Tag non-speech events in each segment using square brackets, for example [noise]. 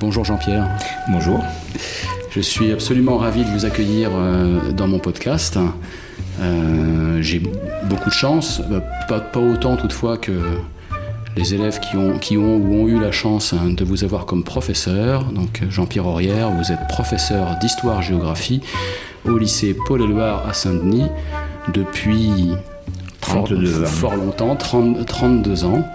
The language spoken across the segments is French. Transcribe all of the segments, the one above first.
Bonjour Jean-Pierre. Bonjour. Je suis absolument ravi de vous accueillir euh, dans mon podcast. Euh, j'ai beaucoup de chance, euh, pas, pas, autant toutefois que les élèves qui ont, qui ont ou ont eu la chance hein, de vous avoir comme professeur. Donc Jean-Pierre Aurière, vous êtes professeur d'histoire-géographie au lycée Paul-Éluard à Saint-Denis depuis 32 fort, longtemps, 30, 32 ans.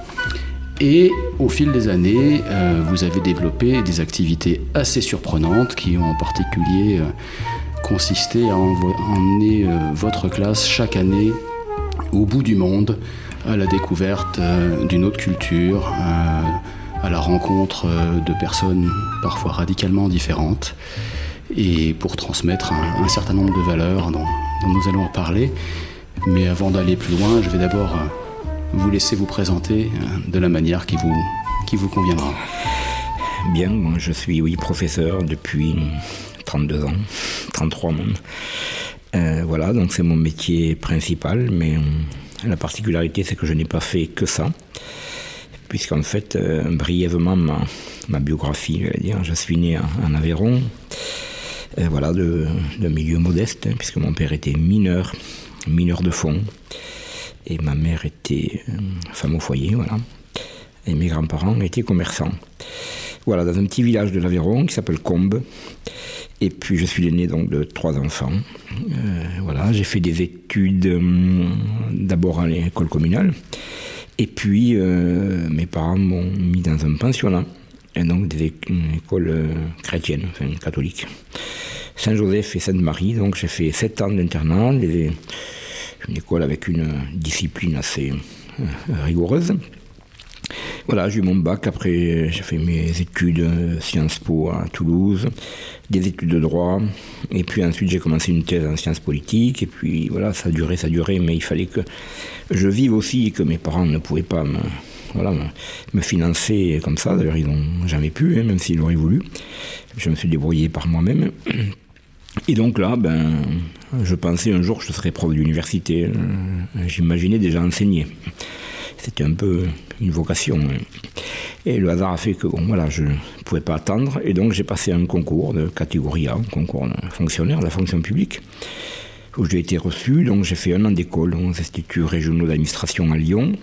Et au fil des années, euh, vous avez développé des activités assez surprenantes qui ont en particulier euh, consisté à emmener euh, votre classe chaque année au bout du monde à la découverte d'une autre culture, à la rencontre de personnes parfois radicalement différentes, et pour transmettre un, certain nombre de valeurs dont, dont nous allons en parler. Mais avant d'aller plus loin, je vais d'abord vous laisser vous présenter euh, de la manière qui vous, qui vous conviendra. Bien, je suis oui, professeur depuis 32 ans, 33 même. Euh, voilà, donc c'est mon métier principal, mais euh, la particularité c'est que je n'ai pas fait que ça, puisqu'en fait, brièvement, ma, biographie, je vais dire, je suis né en, Aveyron, voilà, de, de milieu modeste, hein, puisque mon père était mineur, mineur de fond, et ma mère était euh, femme au foyer, voilà. Et mes grands-parents étaient commerçants. Voilà, dans un petit village de l'Aveyron qui s'appelle Combes. Et puis je suis l'aîné donc de trois enfants. Euh, voilà, j'ai fait des études euh, d'abord à l'école communale. Et puis mes parents m'ont mis dans un pensionnat. Et donc des éc- une école euh, chrétienne, enfin catholique. Saint-Joseph et Sainte-Marie. Donc j'ai fait sept ans d'internat. Une école avec une discipline assez euh, rigoureuse. Voilà, j'ai eu mon bac. Après, j'ai fait mes études euh, Sciences Po à Toulouse, des études de droit. Et puis ensuite, j'ai commencé une thèse en sciences politiques. Et puis voilà, ça a duré, ça a duré. Mais il fallait que je vive aussi et que mes parents ne pouvaient pas me, voilà, me, financer comme ça. D'ailleurs, ils n'ont jamais pu, hein, même s'ils l'auraient voulu. Je me suis débrouillé par moi-même. Et donc là, ben, je pensais un jour que je serais prof d'université. Euh, J'imaginais déjà enseigner. C'était un peu une vocation. hein. Et le hasard a fait que bon, voilà, je ne pouvais pas attendre. Et donc j'ai passé un concours de catégorie A, un concours fonctionnaire de la fonction publique, où j'ai été reçu. Donc j'ai fait un an d'école aux instituts régionaux d'administration à Lyon.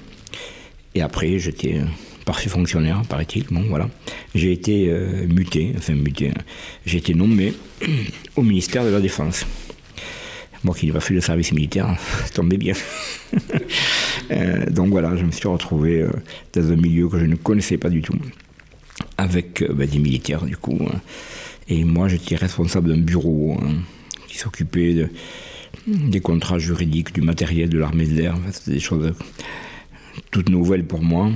Et après, j'étais euh, parfait fonctionnaire, paraît-il. Bon, voilà. J'ai été euh, muté, enfin muté, hein. j'ai été nommé [clears throat] au ministère de la Défense. Moi qui n'ai pas fait le service militaire, [laughs] tombait bien. [laughs] Euh, donc voilà, je me suis retrouvé euh, dans un milieu que je ne connaissais pas du tout, avec ben, des militaires du coup. hein. Et moi j'étais responsable d'un bureau hein, qui s'occupait de- des contrats juridiques, du matériel de l'armée de l'air. C'était des choses toutes nouvelles pour moi,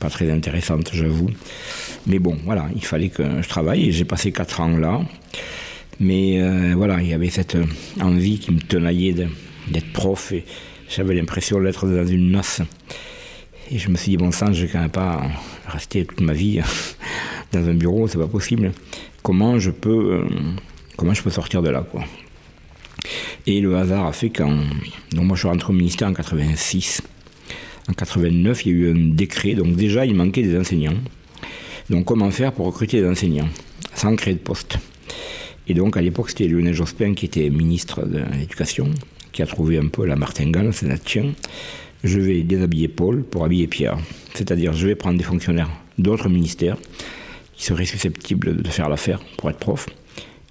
pas très intéressantes j'avoue. Mais bon, voilà, il fallait que je travaille j'ai passé quatre ans là. Mais euh, voilà, il y avait cette envie qui me tenaillait d'être prof et j'avais l'impression d'être dans une noce. Et je me suis dit, bon sang, je ne vais quand même pas rester toute ma vie [laughs] dans un bureau, c'est pas possible. Comment je peux, euh, comment je peux sortir de là, quoi? Et le hasard a fait qu'en. Donc, moi, je suis rentré au ministère en 86. En 89, il y a eu un décret, donc déjà, il manquait des enseignants. Donc, comment faire pour recruter des enseignants sans créer de poste? Et donc, à l'époque, c'était Lionel Jospin qui était ministre de l'Éducation, qui a trouvé un peu la martingale, c'est la tiens. Je vais déshabiller Paul pour habiller Pierre. C'est-à-dire, je vais prendre des fonctionnaires d'autres ministères qui seraient susceptibles de faire l'affaire pour être prof,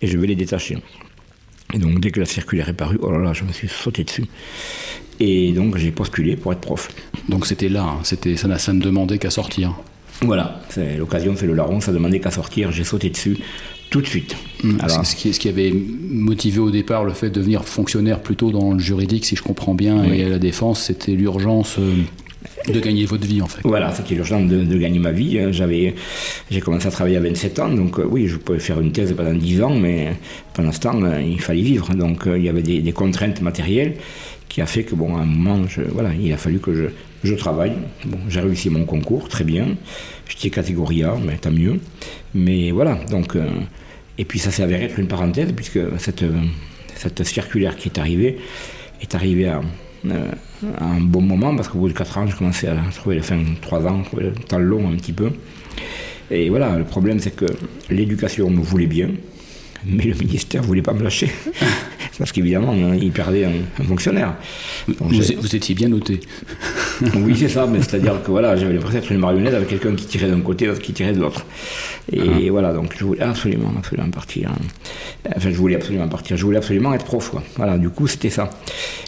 et je vais les détacher. Et donc, dès que la circulaire est parue, oh là là, je me suis sauté dessus. Et donc, j'ai postulé pour être prof. Donc c'était là, hein, c'était, ça, ça ne demandait qu'à sortir. Voilà, c'est l'occasion fait le larron, ça demandait qu'à sortir, j'ai sauté dessus tout de suite. Alors, C'est ce qui, ce qui avait motivé au départ le fait de devenir fonctionnaire plutôt dans le juridique, si je comprends bien, et à la défense, c'était l'urgence euh, de gagner votre vie en fait. Voilà, c'était l'urgence de, de gagner ma vie. J'avais, j'ai commencé à travailler à 27 ans, donc euh, oui, je pouvais faire une thèse pendant 10 ans, mais pendant ce temps, euh, il fallait vivre. Donc euh, il y avait des, des contraintes matérielles qui a fait que, bon, à un moment, je- voilà, il a fallu que je, je travaille. Bon, j'ai réussi mon concours, très bien. J'étais catégorie A, mais tant mieux. Mais voilà, donc... euh, et puis ça s'est avéré être une parenthèse, puisque cette, euh, cette circulaire qui est arrivée est arrivée à, euh, un bon moment, parce qu'au bout de 4 ans, je commençais à trouver, enfin 3 ans, le temps long un petit peu. Et voilà, le problème, c'est que l'éducation me voulait bien, mais le ministère ne voulait pas me lâcher. [laughs] Parce qu'évidemment, il perdait un, fonctionnaire. vous, étiez bien noté. [laughs] oui, c'est ça, mais [laughs] c'est-à-dire que voilà, j'avais l'impression d'être une marionnette avec quelqu'un qui tirait d'un côté, l'autre qui tirait de l'autre. Et ah. voilà, donc je voulais absolument, absolument partir. Enfin, je voulais absolument partir. Je voulais absolument être prof, quoi. Voilà, du coup, c'était ça.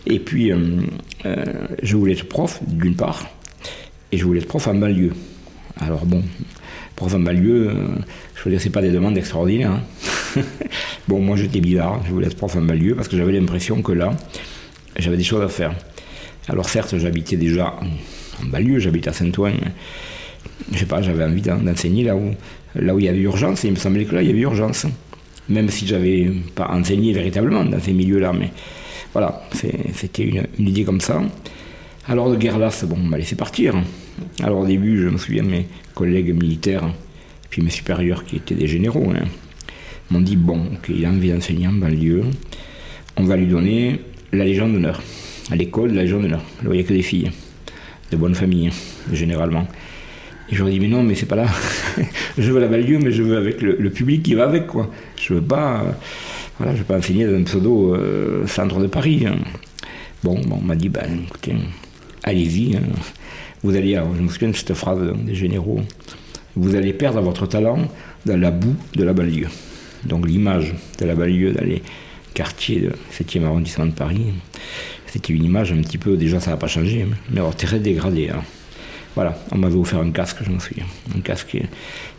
Et puis, euh, euh, je voulais être prof, d'une part, et je voulais être prof en banlieue. Alors bon, prof en banlieue, euh, veux dire, c'est pas des demandes extraordinaires. Hein. [laughs] bon, moi j'étais bizarre, je voulais être prof en banlieue parce que j'avais l'impression que là, j'avais des choses à faire. Alors certes, j'habitais déjà en banlieue, j'habitais à Saint-Ouen. Je sais pas, j'avais envie d'enseigner là où, là où il y avait urgence, et il me semblait que là, il y avait urgence. Même si j'avais pas enseigné véritablement dans ces milieux-là, mais voilà, c'était une, idée comme ça. Alors de guerre là, bon, on m'a laissé partir. Alors au début, je me souviens, mes collègues militaires, puis mes supérieurs qui étaient des généraux, hein, m'ont dit bon, ok, il a envie d'enseigner en banlieue, on va lui donner la Légion d'honneur. À l'école, la Légion d'honneur. il n'y a que des filles, de bonne famille, généralement. Et je leur dis mais non, mais c'est pas là. [laughs] je veux la banlieue, mais je veux avec le, public qui va avec, quoi. Je veux pas, voilà, je veux pas enseigner dans un pseudo euh, centre de Paris. Hein. Bon, on m'a dit, ben écoutez, allez-y. Hein. Vous allez, je me souviens de cette phrase des généraux, vous allez perdre votre talent dans la boue de la banlieue. Donc l'image de la banlieue dans les quartiers du 7e arrondissement de Paris, c'était une image un petit peu, déjà ça n'a pas changé, mais alors très dégradée. Hein. Voilà, on m'avait offert un casque, je me souviens. Un casque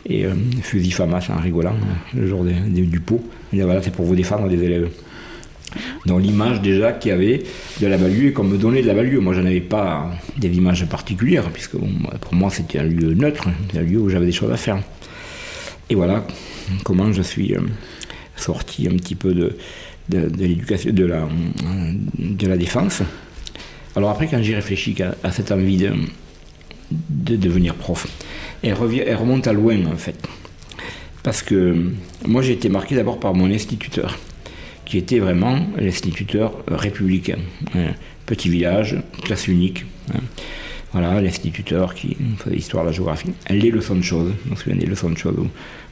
et, un euh, fusil FAMAS en rigolant, le jour du pot. Et voilà, c'est pour vous défendre des élèves dans l'image déjà qu'il y avait de la banlieue et qu'on me donnait de la banlieue. Moi, je n'avais pas des images particulières, puisque pour moi, c'était un lieu neutre, un lieu où j'avais des choses à faire. Et voilà comment je suis euh, sorti un petit peu de, l'éducation, de la, défense. Alors après, quand j'y réfléchis à, cette envie de, de devenir prof, elle remonte à loin en fait. Parce que moi j'ai été marqué d'abord par mon instituteur qui était vraiment l'instituteur républicain. Un petit village, classe unique. Hein. Voilà, l'instituteur qui faisait l'histoire, la géographie. Les leçons de choses, je me souviens des leçons de choses où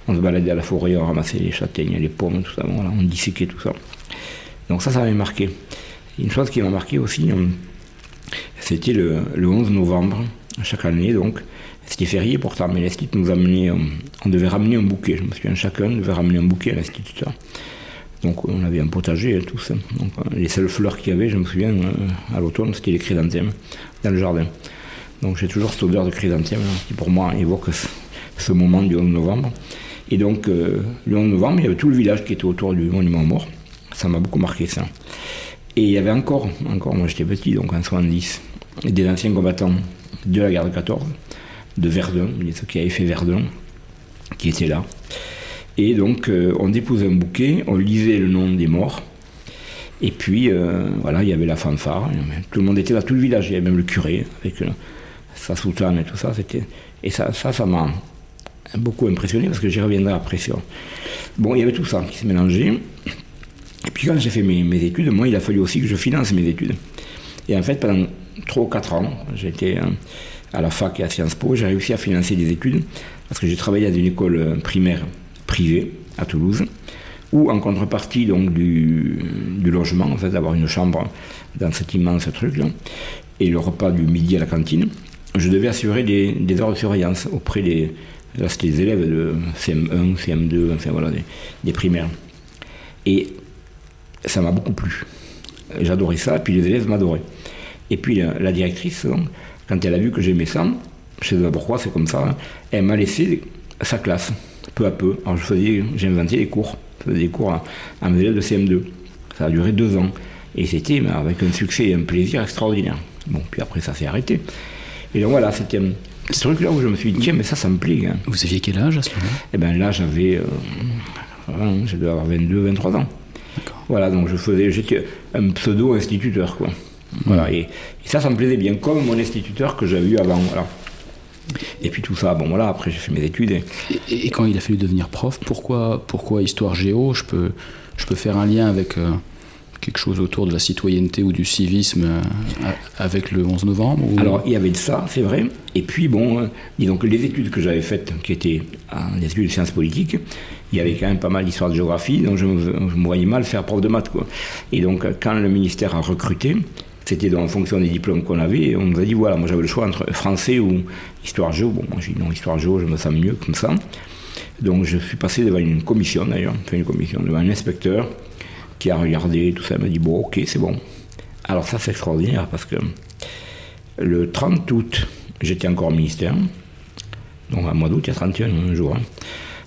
on se baladait à la forêt, on ramassait les châtaignes, les pommes, tout ça, on disséquait tout ça. Donc ça, ça m'avait marqué. Une chose qui m'a marqué aussi, euh, c'était le, 11 novembre, chaque année, donc. C'était férié pourtant, mais l'institut nous amenait, euh, on devait ramener un bouquet. Je me souviens, chacun devait ramener un bouquet à l'instituteur. Donc on avait un potager et tout ça. Donc, les seules fleurs qu'il y avait, je me souviens, euh, à l'automne, c'était les chrysanthèmes dans le jardin. Donc j'ai toujours cette odeur de chrysanthème hein, qui pour moi évoque ce, moment du 11 novembre. Et donc euh, le 11 novembre, il y avait tout le village qui était autour du monument mort. Ça m'a beaucoup marqué ça. Et il y avait encore, encore moi j'étais petit, donc en 70, des anciens combattants de la guerre de 14, de Verdun, ceux qui avaient fait Verdun, qui étaient là. Et donc, euh, on déposait un bouquet, on lisait le nom des morts. Et puis, euh, voilà, il y avait la fanfare. Tout le monde était là, tout le village. Il y avait même le curé avec euh, sa soutane et tout ça. Et ça, ça, ça m'a beaucoup impressionné parce que j'y reviendrai après sur. Bon, il y avait tout ça qui se mélangeait. Et puis, quand j'ai fait mes, mes, études, moi, il a fallu aussi que je finance mes études. Et en fait, pendant 3 ou 4 ans, j'étais à la fac et à Sciences Po, j'ai réussi à financer des études parce que j'ai travaillé dans une école primaire privé à Toulouse, ou en contrepartie donc du, logement, en fait, d'avoir une chambre dans cet immense truc-là, et le repas du midi à la cantine, je devais assurer des, heures de surveillance auprès des, des élèves de CM1, CM2, enfin voilà, des, primaires. Et ça m'a beaucoup plu. J'adorais ça, puis les élèves m'adoraient. Et puis la, directrice, quand elle a vu que j'aimais ça, je sais pas pourquoi, c'est comme ça, hein, elle m'a laissé sa classe peu à peu. Alors je faisais, j'ai inventé des cours, je faisais des cours à, mes élèves de CM2. Ça a duré deux ans. Et c'était avec un succès et un plaisir extraordinaire. Bon, puis après ça s'est arrêté. Et donc voilà, c'était ce truc-là où je me suis dit, tiens, mais ça, ça me plaît. Hein. Vous aviez quel âge à ce moment-là? Eh bien là, j'avais, euh, je devais avoir 22, 23 ans. Voilà, donc je faisais, j'étais un pseudo-instituteur, quoi. Voilà, et, et, ça, ça me plaisait bien, comme mon instituteur que j'avais eu avant. Et puis tout ça, bon voilà, après j'ai fait mes études. Et... quand il a fallu devenir prof, pourquoi, pourquoi histoire géo? Je peux, je peux faire un lien avec, euh, quelque chose autour de la citoyenneté ou du civisme avec le 11 novembre Alors, il y avait de ça, c'est vrai. Et puis, bon, disons que les études que j'avais faites, qui étaient des études de sciences politiques, il y avait quand même pas mal d'histoire de géographie, donc je me, je me, voyais mal faire prof de maths. Quoi. Et donc, quand le ministère a recruté, c'était en fonction des diplômes qu'on avait. on nous a dit voilà, moi j'avais le choix entre français ou histoire géo. Bon, moi j'ai dit non, histoire géo, je me sens mieux comme ça. Donc je suis passé devant une commission d'ailleurs, une commission, devant un inspecteur qui a regardé tout ça, il m'a dit bon, ok, c'est bon. Alors ça c'est extraordinaire parce que le 30 août, j'étais encore ministère. Donc à mois d'août, il y a 31 un jour.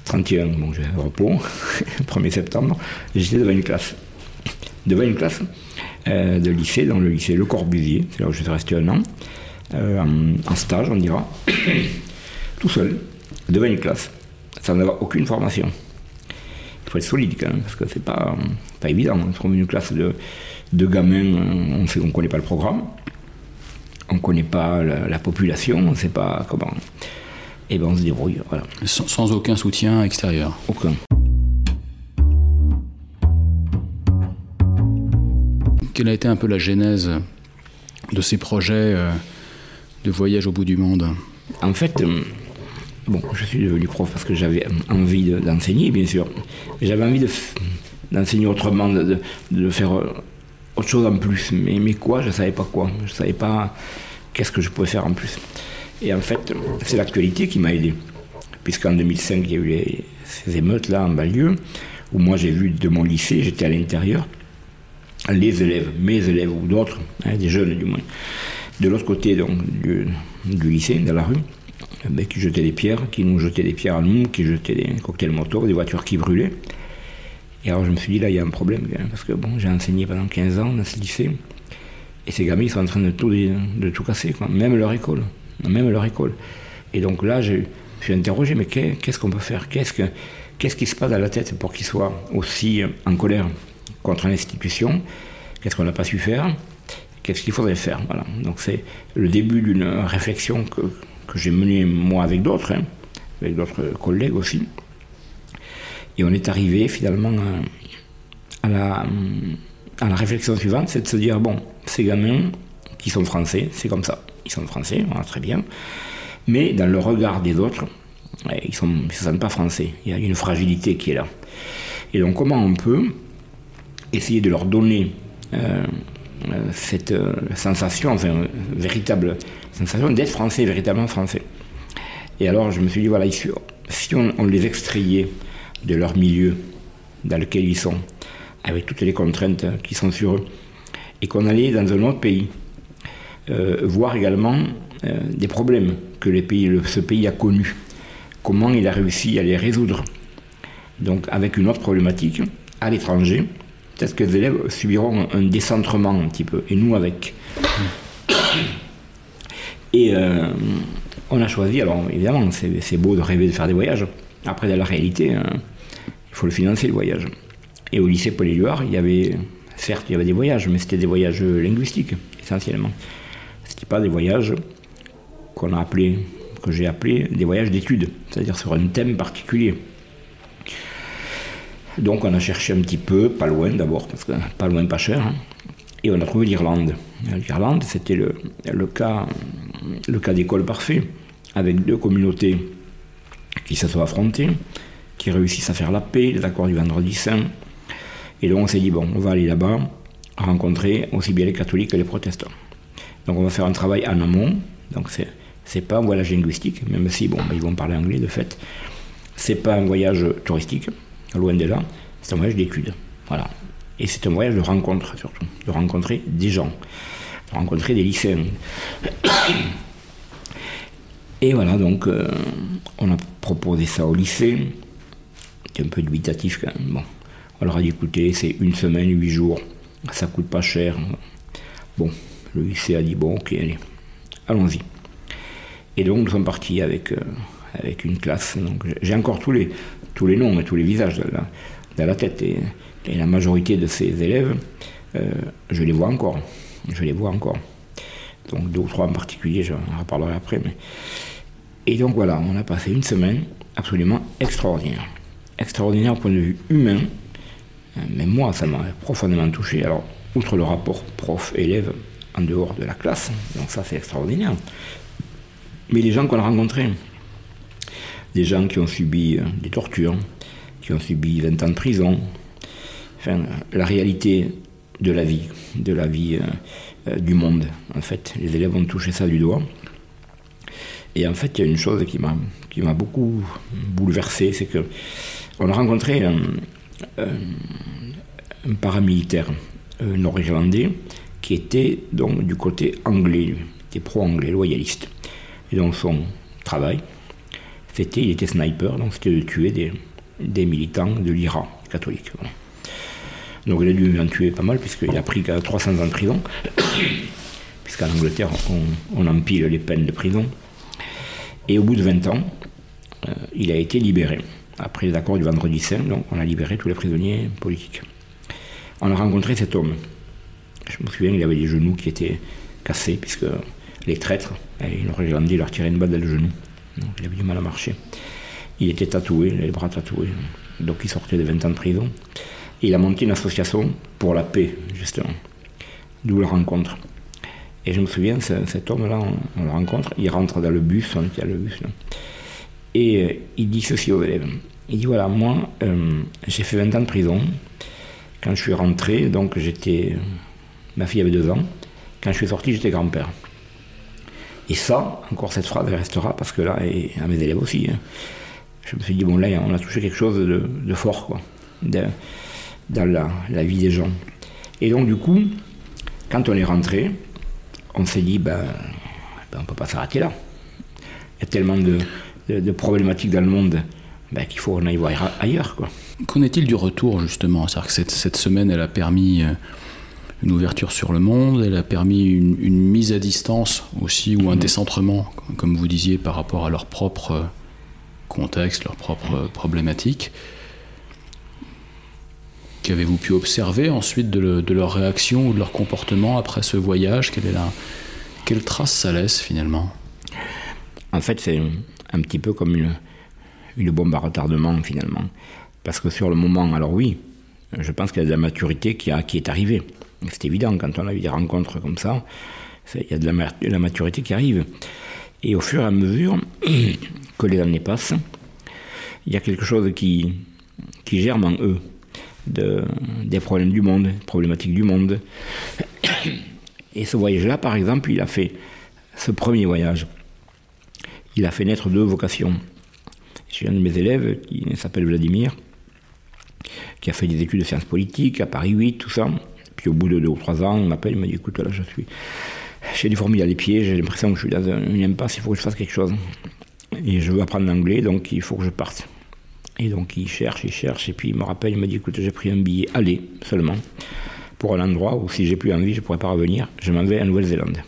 31, hein. bon, j'ai repos, [laughs] 1er septembre, j'étais devant une classe. Devant une classe euh, de lycée, dans le lycée Le Corbusier, c'est là où je suis resté un an, euh, en, stage, on dira, [coughs] tout seul, devant une classe, sans avoir aucune formation. Il faut être solide quand même, parce que c'est pas, pas évident. On trouve une classe de, de gamins, on ne on connaît pas le programme, on ne connaît pas la, population, on ne sait pas comment. Et bien on se débrouille, voilà. sans aucun soutien extérieur Aucun. Quelle a été un peu la genèse de ces projets euh, de voyage au bout du monde En fait, euh, bon, je suis devenu prof parce que j'avais envie d'enseigner, bien sûr. J'avais envie d'enseigner autrement, de, faire euh, autre chose en plus. Mais, mais quoi Je ne savais pas quoi. Je ne savais pas qu'est-ce que je pouvais faire en plus. Et en fait, c'est l'actualité qui m'a aidé. Puisqu'en 2005, il y a eu ces émeutes-là en banlieue, où moi j'ai vu de mon lycée, j'étais à l'intérieur, les élèves, mes élèves ou d'autres, hein, des jeunes du moins, de l'autre côté du, lycée, dans la rue, ben, qui jetaient des pierres, qui nous jetaient des pierres à nous, qui jetaient des cocktails motos, des voitures qui brûlaient. Et alors je me suis dit, là, il y a un problème, parce que bon, j'ai enseigné pendant 15 ans dans ce lycée, et ces gamins, ils sont en train de tout, casser, même leur école. Même leur école. Et donc là, je, je suis interrogé, mais qu'est-ce qu'on peut faire? Qu'est-ce que, qu'est-ce qui se passe dans la tête pour qu'ils soient aussi en colère? Contre l'institution. Qu'est-ce qu'on n'a pas su faire? Qu'est-ce qu'il faudrait faire? Voilà. Donc c'est le début d'une réflexion que, que j'ai menée moi avec d'autres, hein, avec d'autres collègues aussi. Et on est arrivé finalement à, la, à la réflexion suivante, c'est de se dire, bon, ces gamins qui sont français, c'est comme ça. Ils sont français, voilà, très bien. Mais dans le regard des autres, ils ne se sentent pas français. Il y a une fragilité qui est là. Et donc comment on peut essayer de leur donner euh, euh, cette euh, sensation, enfin, véritable sensation d'être français, véritablement français. Et alors, je me suis dit, voilà, si on, les extrayait de leur milieu dans lequel ils sont, avec toutes les contraintes qui sont sur eux, et qu'on allait dans un autre pays, voir également des problèmes que ce pays a connus, comment il a réussi à les résoudre. Donc, avec une autre problématique, à l'étranger, peut-être que les élèves subiront un décentrement un petit peu, et nous avec. Et euh, on a choisi, alors évidemment, c'est beau de rêver de faire des voyages. Après, dans la réalité, hein, il faut le financer, le voyage. Et au lycée Paul éluard il y avait, certes, il y avait des voyages, mais c'était des voyages linguistiques, essentiellement. Ce n'était pas des voyages qu'on a appelé, que j'ai appelé des voyages d'études, c'est-à-dire sur un thème particulier. Donc on a cherché un petit peu, pas loin d'abord, parce que pas loin, pas cher, hein. et on a trouvé l'Irlande. L'Irlande, c'était le, cas, le cas d'école parfait, avec deux communautés qui se sont affrontées, qui réussissent à faire la paix, les accords du vendredi saint. Et donc on s'est dit, bon, on va aller là-bas, rencontrer aussi bien les catholiques que les protestants. Donc on va faire un travail en amont, donc c'est c'est pas un voyage linguistique, même si bon, ben, ils vont parler anglais de fait. C'est pas un voyage touristique, loin de là, c'est un voyage d'études. Voilà. Et c'est un voyage de rencontre surtout, de rencontrer des gens, de rencontrer des lycéens. [coughs] Et voilà, donc euh, on a proposé ça au lycée. C'était un peu dubitatif quand même. Bon, on leur a dit écoutez, c'est une semaine, huit jours, ça coûte pas cher. Bon, le lycée a dit bon, ok, allez, allons-y. Et donc nous sommes partis avec, euh, avec une classe. J'ai encore tous les, tous les noms et tous les visages dans la, tête. Et, la majorité de ces élèves, euh, je les vois encore. Je les vois encore. Donc deux ou trois en particulier, j'en reparlerai après. Mais... Et donc voilà, on a passé une semaine absolument extraordinaire. Extraordinaire au point de vue humain, même moi, ça m'a profondément touché. Alors, outre le rapport prof-élève en dehors de la classe, donc ça c'est extraordinaire, mais les gens qu'on a rencontrés, des gens qui ont subi des tortures, qui ont subi 20 ans de prison, enfin, la réalité de la vie, de la vie du monde, en fait. Les élèves ont touché ça du doigt. Et en fait, il y a une chose qui m'a, qui m'a beaucoup bouleversé, c'est que on a rencontré un, paramilitaire nord-irlandais qui était donc du côté anglais, qui était pro-anglais, loyaliste. Et donc son travail, c'était, il était sniper, donc c'était de tuer des, des militants de l'Iran catholique. Donc il a dû en tuer pas mal, puisqu'il a pris 300 ans de prison, [coughs] puisqu'en Angleterre, on, empile les peines de prison. Et au bout de 20 ans, euh, il a été libéré. Après les accords du vendredi saint, donc on a libéré tous les prisonniers politiques. On a rencontré cet homme. Je me souviens, il avait les genoux qui étaient cassés, puisque les traîtres, les Nord-Irlandais, leur tiraient une balle dans le genou. Il avait du mal à marcher. Il était tatoué, les bras tatoués. Donc il sortait de 20 ans de prison. Il a monté une association pour la paix, justement. D'où la rencontre. Et je me souviens, cet homme-là, on, le rencontre, il rentre dans le bus, on était à le bus, et euh, il dit ceci aux élèves. Il dit voilà, moi, euh, j'ai fait 20 ans de prison. Quand je suis rentré, donc j'étais. Ma fille avait deux ans. Quand je suis sorti, j'étais grand-père. Et ça, encore cette phrase, restera parce que là, et à mes élèves aussi, hein, je me suis dit, bon, là, on a touché quelque chose de, fort, quoi, dans la, vie des gens. Et donc, du coup, quand on est rentré, on s'est dit, ben, ben on ne peut pas s'arrêter là. Il y a tellement de, problématiques dans le monde ben, qu'il faut qu'on aille voir ailleurs. Qu'en est-il du retour, justement? Cest que cette, cette, semaine, elle a permis euh, une ouverture sur le monde, elle a permis une, mise à distance aussi, ou un décentrement, comme vous disiez, par rapport à leur propre contexte, leurs propres problématiques. Qu'avez-vous pu observer ensuite de, leur réaction ou de leur comportement après ce voyage? Quelle, est la, trace ça laisse finalement? En fait, c'est un petit peu comme une, une bombe à retardement finalement. Parce que sur le moment, alors oui, je pense qu'il y a de la maturité qui est arrivée. C'est évident, quand on a eu des rencontres comme ça, il y a de la, maturité qui arrive. Et au fur et à mesure que les années passent, il y a quelque chose qui, qui germe en eux des problèmes du monde, des problématiques du monde. Et ce voyage-là, par exemple, il a fait, ce premier voyage, il a fait naître deux vocations. J'ai un de mes élèves qui s'appelle Vladimir, qui a fait des études de sciences politiques à Paris 8, tout ça. Au bout de deux ou trois ans, il m'appelle, il m'a dit écoute, là, je suis. J'ai des fourmis à les pieds, j'ai l'impression que je suis dans une impasse, il faut que je fasse quelque chose. Et je veux apprendre l'anglais, donc il faut que je parte. Et donc il cherche, il cherche, et puis il me rappelle, il me dit écoute, j'ai pris un billet aller seulement pour un endroit où si j'ai plus envie, je ne pourrais pas revenir. Je m'en vais à Nouvelle-Zélande.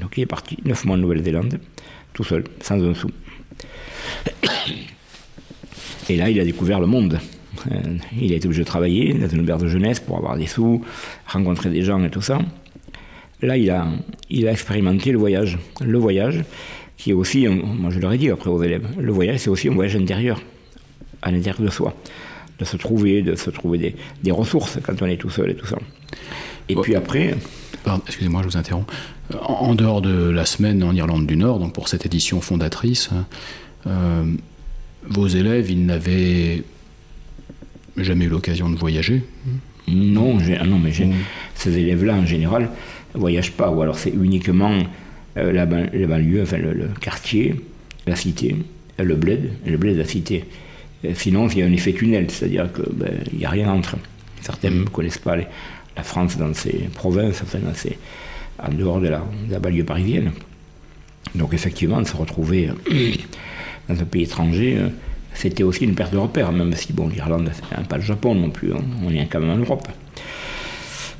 Donc il est parti, neuf mois en Nouvelle-Zélande, tout seul, sans un sou. [coughs] Et là, il a découvert le monde. Euh, il a été obligé de travailler dans une auberge de jeunesse pour avoir des sous, rencontrer des gens et tout ça. Là, il a, il a expérimenté le voyage. Le voyage, qui est aussi, moi je leur ai dit après aux élèves, le voyage, c'est aussi un voyage intérieur à l'intérieur de soi, de se trouver, de se trouver des, ressources quand on est tout seul et tout ça. Et puis après. excusez-moi, je vous interromps. En, dehors de la semaine en Irlande du Nord, donc pour cette édition fondatrice, euh, vos élèves, ils n'avaient jamais eu l'occasion de voyager Non, ah non mais ces élèves-là, en général, ne voyagent pas, ou alors c'est uniquement euh, la, banlieue, enfin le, le, quartier, la cité, le bled, le bled de la cité. Euh, sinon, il y a un effet tunnel, c'est-à-dire qu'il ben, n'y a rien entre. Certains ne connaissent pas la France dans ses provinces, enfin, en dehors de la, banlieue parisienne. Donc effectivement, se retrouver euh, dans un pays étranger, euh, c'était aussi une perte de repère, même si bon, l'Irlande, c'est pas le Japon non plus, hein. on est quand même en Europe.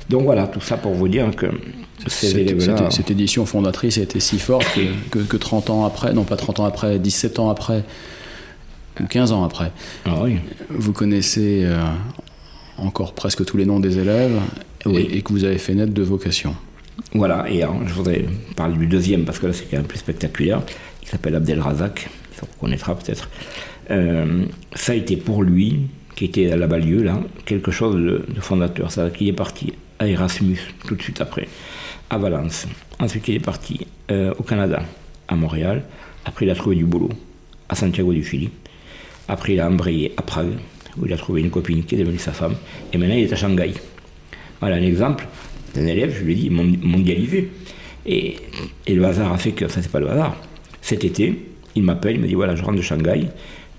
Donc voilà, tout ça pour vous dire que cette, cette, édition fondatrice a été si forte que, que, que, 30 ans après, non pas 30 ans après, 17 ans après, 15 ans après. Ah oui. Vous connaissez euh, encore presque tous les noms des élèves et, que vous avez fait naître de vocation. Voilà, et je voudrais parler du deuxième parce que là c'est quand même plus spectaculaire. Il s'appelle Abdel Razak, ça vous connaîtra peut-être. Euh, ça a été pour lui qui était à la Balieu, là, quelque chose de, fondateur. Ça, qu'il est parti à Erasmus tout de suite après, à Valence. Ensuite, il est parti euh, au Canada, à Montréal. Après, il a trouvé du boulot à Santiago du Chili. Après, il a embrayé à Prague, où il a trouvé une copine qui est devenue sa femme. Et maintenant, il est à Shanghai. Voilà un exemple d'un élève, je lui ai dit, mondialisé. Et, et, le hasard a fait que, ça c'est pas le hasard, cet été, il m'appelle, il me dit voilà, je rentre de Shanghai,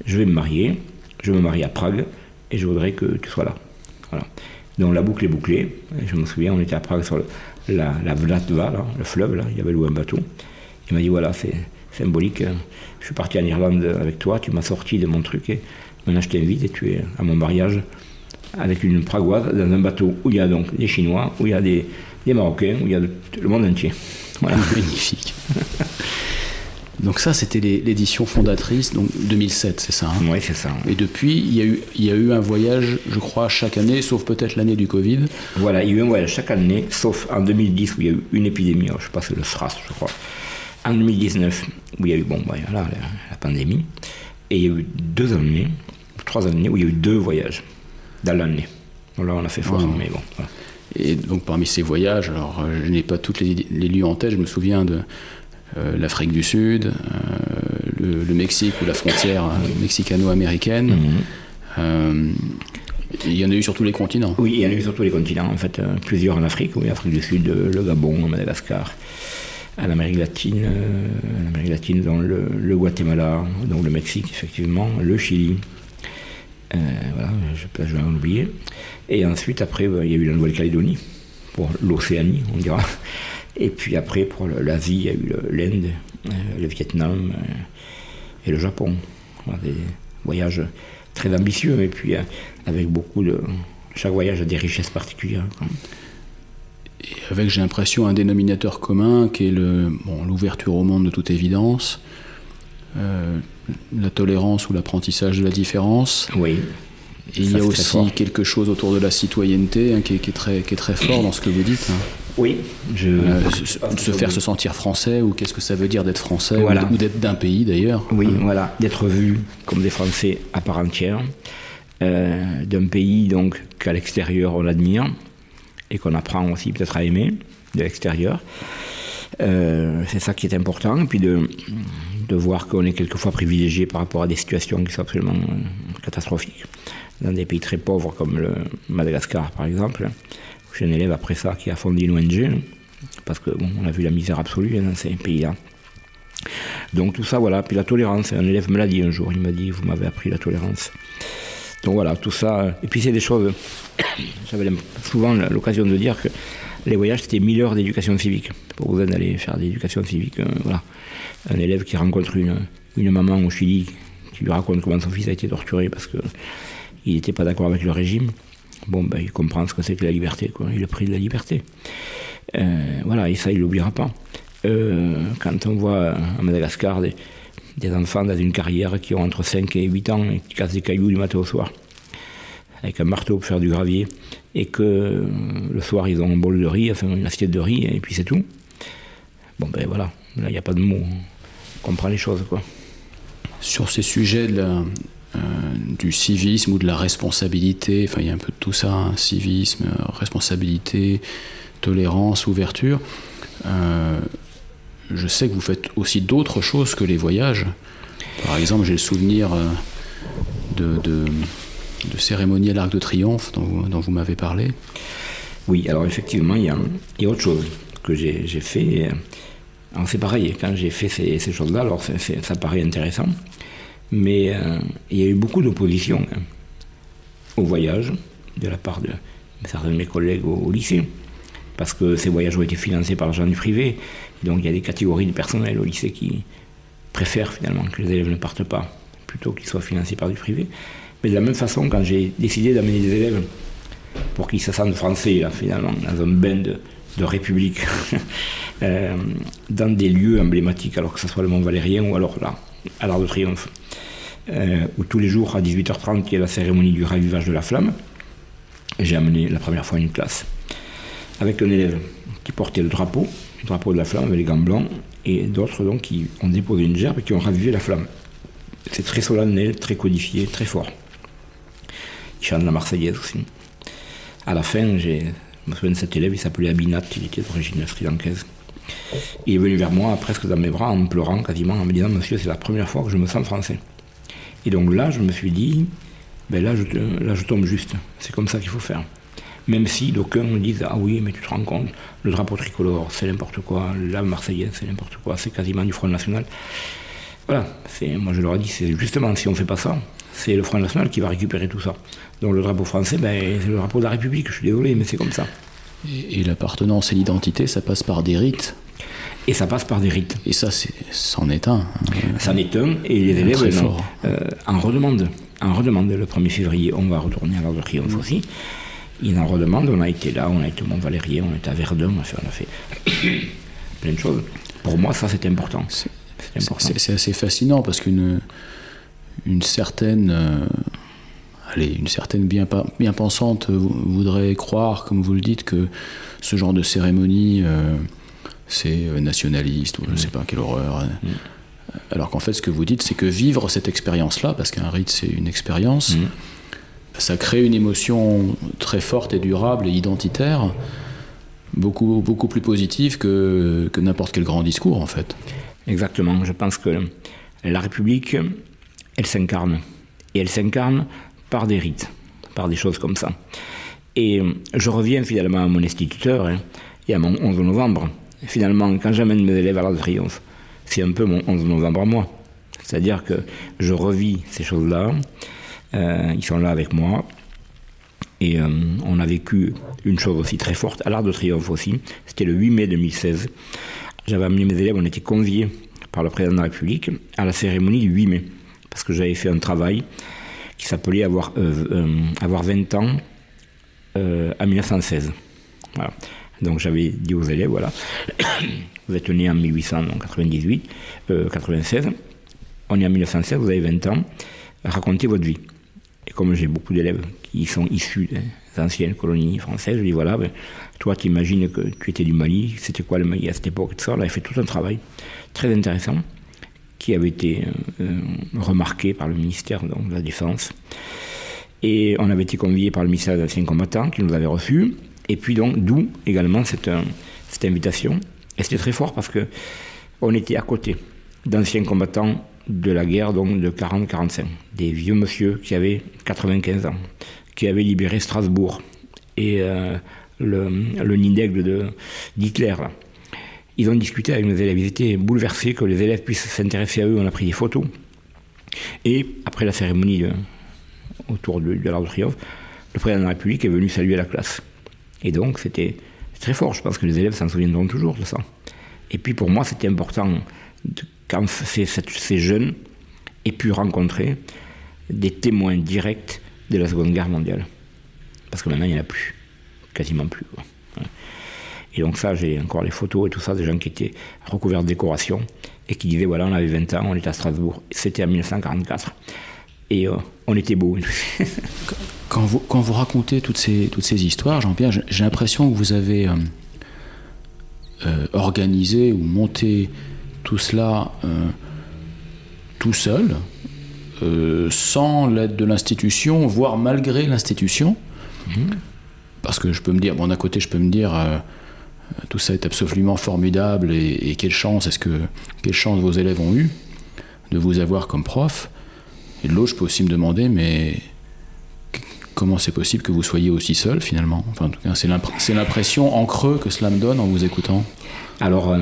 je vais me marier, je me marie à Prague, et je voudrais que tu sois là. Voilà. Donc la boucle est bouclée. je me souviens, on était à Prague sur la, la Vlatva, le fleuve, là, il y avait loué un bateau. Il m'a dit voilà, c'est symbolique. Je suis parti en Irlande avec toi, tu m'as sorti de mon truc et maintenant je t'invite et tu es à mon mariage avec une pragoise dans un bateau où il y a donc des Chinois, où il y a des, Marocains, où il y a le monde entier. Voilà. [laughs] Magnifique. [laughs] Donc ça, c'était l'édition fondatrice, donc 2007, c'est ça hein Oui, c'est ça. Et depuis, il y, a eu, il y a eu un voyage, je crois, chaque année, sauf peut-être l'année du Covid. Voilà, il y a eu un voyage chaque année, sauf en 2010 où il y a eu une épidémie, je ne sais pas, c'est le SRAS, je crois. En 2019, où il y a eu bon, voilà, la, pandémie. Et il y a eu deux années, trois années, où il y a eu deux voyages dans l'année. là, on a fait fort, mais bon. Et donc parmi ces voyages, alors je n'ai pas toutes les, les lieux en tête, je me souviens de euh, l'Afrique du Sud, euh, le, Mexique ou la frontière mexicano-américaine. Mhm. Euh, il y en a eu sur tous les continents. Oui, il y en a eu sur tous les continents. En fait, plusieurs en Afrique, oui, Afrique du Sud, le Gabon, Madagascar, en Amérique latine, en Amérique latine, dans le, Guatemala, donc le Mexique, effectivement, le Chili. voilà, je vais en oublier. Et ensuite, après, il y a eu la Nouvelle-Calédonie, pour l'Océanie, on dira. Et puis après, pour l'Asie, il y a eu l'Inde, euh, le Vietnam euh, et le Japon. Des voyages très ambitieux, et puis euh, avec beaucoup de. Chaque voyage a des richesses particulières. Et avec, j'ai l'impression, un dénominateur commun qui est l'ouverture au monde de toute évidence, la tolérance ou l'apprentissage de la différence. Oui. Et il y a aussi quelque chose autour de la citoyenneté hein, qui, est, très, qui, est, très, fort dans ce que vous dites. Hein. Oui, je, euh, se, faire se sentir français ou qu'est-ce que ça veut dire d'être français ou d'être d'un pays d'ailleurs. Oui, voilà, d'être vu comme des Français à part entière, euh, d'un pays donc qu'à l'extérieur on admire et qu'on apprend aussi peut-être à aimer de l'extérieur. Euh, c'est ça qui est important, et puis de, de voir qu'on est quelquefois privilégié par rapport à des situations qui sont absolument catastrophiques. Dans des pays très pauvres comme le Madagascar par exemple, j'ai un élève après ça qui a fondé une ONG, parce que bon, on a vu la misère absolue dans ces pays-là. Donc tout ça, voilà. Puis la tolérance, un élève me l'a dit un jour, il m'a dit, vous m'avez appris la tolérance. Donc voilà, tout ça. Et puis c'est des choses, [coughs] j'avais souvent l'occasion de dire que les voyages, c'était 1000 heures d'éducation civique. Pour vous d'aller faire de l'éducation civique, euh, voilà. Un élève qui rencontre une, une maman au Chili, qui lui raconte comment son fils a été torturé parce qu'il n'était pas d'accord avec le régime bon, ben, il comprend ce que c'est que la liberté, quoi, le prix de la liberté. Euh, voilà, et ça, il l'oubliera pas. Euh, quand on voit à Madagascar des, enfants dans une carrière qui ont entre 5 et 8 ans et qui cassent des cailloux du matin au soir, avec un marteau pour faire du gravier, et que le soir ils ont un bol de riz, enfin une assiette de riz, et puis c'est tout. Bon, ben voilà, là il n'y a pas de mots. On comprend les choses, quoi. Sur ces sujets de euh, du civisme ou de la responsabilité, enfin il y a un peu de tout ça, hein, civisme, euh, responsabilité, tolérance, ouverture. Euh, je sais que vous faites aussi d'autres choses que les voyages. Par exemple, j'ai le souvenir de, de, cérémonies à l'Arc de Triomphe dont vous, m'avez parlé. Oui, alors effectivement, il y a, il autre chose que j'ai fait. c'est pareil, quand j'ai fait ces, ces choses-là, alors ça paraît intéressant. Mais euh, il y a eu beaucoup d'opposition hein, au voyage de la part de certains de mes collègues au, lycée, parce que ces voyages ont été financés par l'argent du privé. donc il y a des catégories de personnel au lycée qui préfèrent finalement que les élèves ne partent pas, plutôt qu'ils soient financés par du privé. Mais de la même façon, quand j'ai décidé d'amener des élèves pour qu'ils se sentent français, finalement, dans un bain de, République, [laughs] euh, dans des lieux emblématiques, alors que ce soit le Mont Valérien ou alors là, à l'Arc de Triomphe, euh, où tous les jours à 18h30 il y a la cérémonie du ravivage de la flamme. J'ai amené la première fois une classe avec un élève qui portait le drapeau, le drapeau de la flamme avec les gants blancs, et d'autres donc qui ont déposé une gerbe et qui ont ravivé la flamme. C'est très solennel, très codifié, très fort. il chante la Marseillaise aussi. À la fin, je me souviens de cet élève, il s'appelait Abinat, il était d'origine sri-lankaise. Il est venu vers moi, presque dans mes bras, en pleurant quasiment, en me disant Monsieur, c'est la première fois que je me sens français. Et donc là, je me suis dit ben là, je, tombe juste. C'est comme ça qu'il faut faire. Même si d'aucuns me disent Ah oui, mais tu te rends compte, le drapeau tricolore, c'est n'importe quoi, la Marseillaise, c'est n'importe quoi, c'est quasiment du Front National. Voilà, moi je leur ai dit c'est justement, si on ne fait pas ça, c'est le Front National qui va récupérer tout ça. Donc le drapeau français, ben, c'est le drapeau de la République, je suis désolé, mais c'est comme ça. Et, l'appartenance et l'identité, ça passe par des rites et ça passe par des rites. Et ça, c'en est un. C'en est un, et les élèves euh, en redemandent en redemande le 1er février, on va retourner à l'Arc de Triomphe aussi. Il en redemande, on a été là, on a été au Mont-Valérien, on a été à Verdun, on a fait, [coughs] plein de choses. Pour moi, ça, c'est important. C'est assez fascinant parce qu'une une certaine, euh, allez, une certaine bien, bien pensante voudrait croire, comme vous le dites, que ce genre de cérémonie, euh, c'est nationaliste ou je ne sais pas quelle horreur. Mm. Alors qu'en fait, ce que vous dites, c'est que vivre cette expérience-là, parce qu'un rite, c'est une expérience, mm. ça crée une émotion très forte et durable et identitaire, beaucoup, beaucoup plus positive que, que n'importe quel grand discours, en fait. Exactement. Je pense que la République, elle s'incarne. Et elle s'incarne par des rites, par des choses comme ça. Et je reviens finalement à mon instituteur, hein, et à mon 11 novembre. Finalement, quand j'amène mes élèves à l'Arc de Triomphe, c'est un peu mon 11 novembre à moi. C'est-à-dire que je revis ces choses-là, euh, ils sont là avec moi, et euh, on a vécu une chose aussi très forte, à l'Arc de Triomphe aussi, c'était le 8 mai 2016. J'avais amené mes élèves, on était conviés par le président de la République à la cérémonie du 8 mai, parce que j'avais fait un travail qui s'appelait avoir, euh, avoir 20 ans à 1916. Voilà. Donc j'avais dit aux élèves, voilà, [coughs] vous êtes né en 1898, 96, euh, on est en 1916, vous avez 20 ans, racontez votre vie. Et comme j'ai beaucoup d'élèves qui sont issus des anciennes colonies françaises, je dis voilà, ben, toi tu imagines que tu étais du Mali, c'était quoi le Mali à cette époque, tout ça, on avait fait tout un travail très intéressant qui avait été euh, euh, remarqué par le ministère de la Défense. Et on avait été convié par le ministère des Anciens Combattants qui nous avait reçus. Et puis donc, d'où également cette, cette invitation. Et c'était très fort parce que on était à côté d'anciens combattants de la guerre donc de 40-45, des vieux monsieur qui avaient 95 ans, qui avaient libéré Strasbourg et euh, le, le d'Hitler. Ils ont discuté avec nos élèves, ils étaient bouleversés que les élèves puissent s'intéresser à eux, on a pris des photos. Et après la cérémonie euh, autour de, de l'Arc de Triomphe, le président de la République est venu saluer la classe. Et donc, c'était très fort. Je pense que les élèves s'en souviendront toujours de ça. Et puis, pour moi, c'était important quand ces jeunes aient pu rencontrer des témoins directs de la Seconde Guerre mondiale. Parce que maintenant, il n'y en a plus. Quasiment plus. Et donc ça, j'ai encore les photos et tout ça, des gens qui étaient recouverts de décoration et qui disaient, voilà, on avait 20 ans, on était à Strasbourg. C'était en 1944. Et euh, on était beau. [laughs] Quand vous, quand vous racontez toutes ces, toutes ces histoires, Jean-Pierre, j'ai l'impression que vous avez euh, euh, organisé ou monté tout cela tout seul, sans l'aide de l'institution, voire malgré l'institution. Mhm. Parce que je peux me dire, bon, d'un côté, je peux me dire, tout ça est absolument formidable et, quelle chance est-ce que quelle chance vos élèves ont eu de vous avoir comme prof. Et de l'autre, je peux aussi me demander, mais comment c'est possible que vous soyez aussi seul finalement? Enfin, En tout cas, c'est l'impression en creux que cela me donne en vous écoutant. Alors, euh,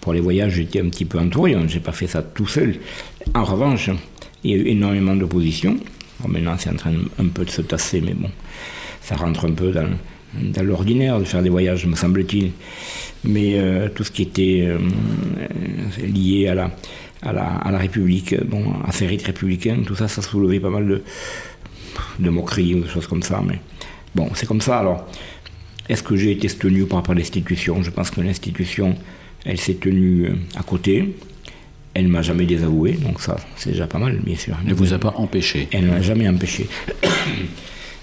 pour les voyages, j'étais un petit peu entouré, hein. je n'ai pas fait ça tout seul. En revanche, il y a eu énormément d'opposition. maintenant, c'est en train un peu de se tasser, mais bon, ça rentre un peu dans, dans l'ordinaire de faire des voyages, me semble-t-il. Mais euh, tout ce qui était euh, lié à la, à la, à la République, bon, à ces rites républicains, tout ça, ça soulevait pas mal de, de moquerie ou des choses comme ça. Mais bon, c'est comme ça. Alors, est-ce que j'ai été tenu par rapport à l'institution? Je pense que l'institution, elle s'est tenue euh, à côté. Elle ne m'a jamais désavoué, donc ça, c'est déjà pas mal, bien sûr. Elle ne vous a pas empêché Elle ne m'a jamais empêché.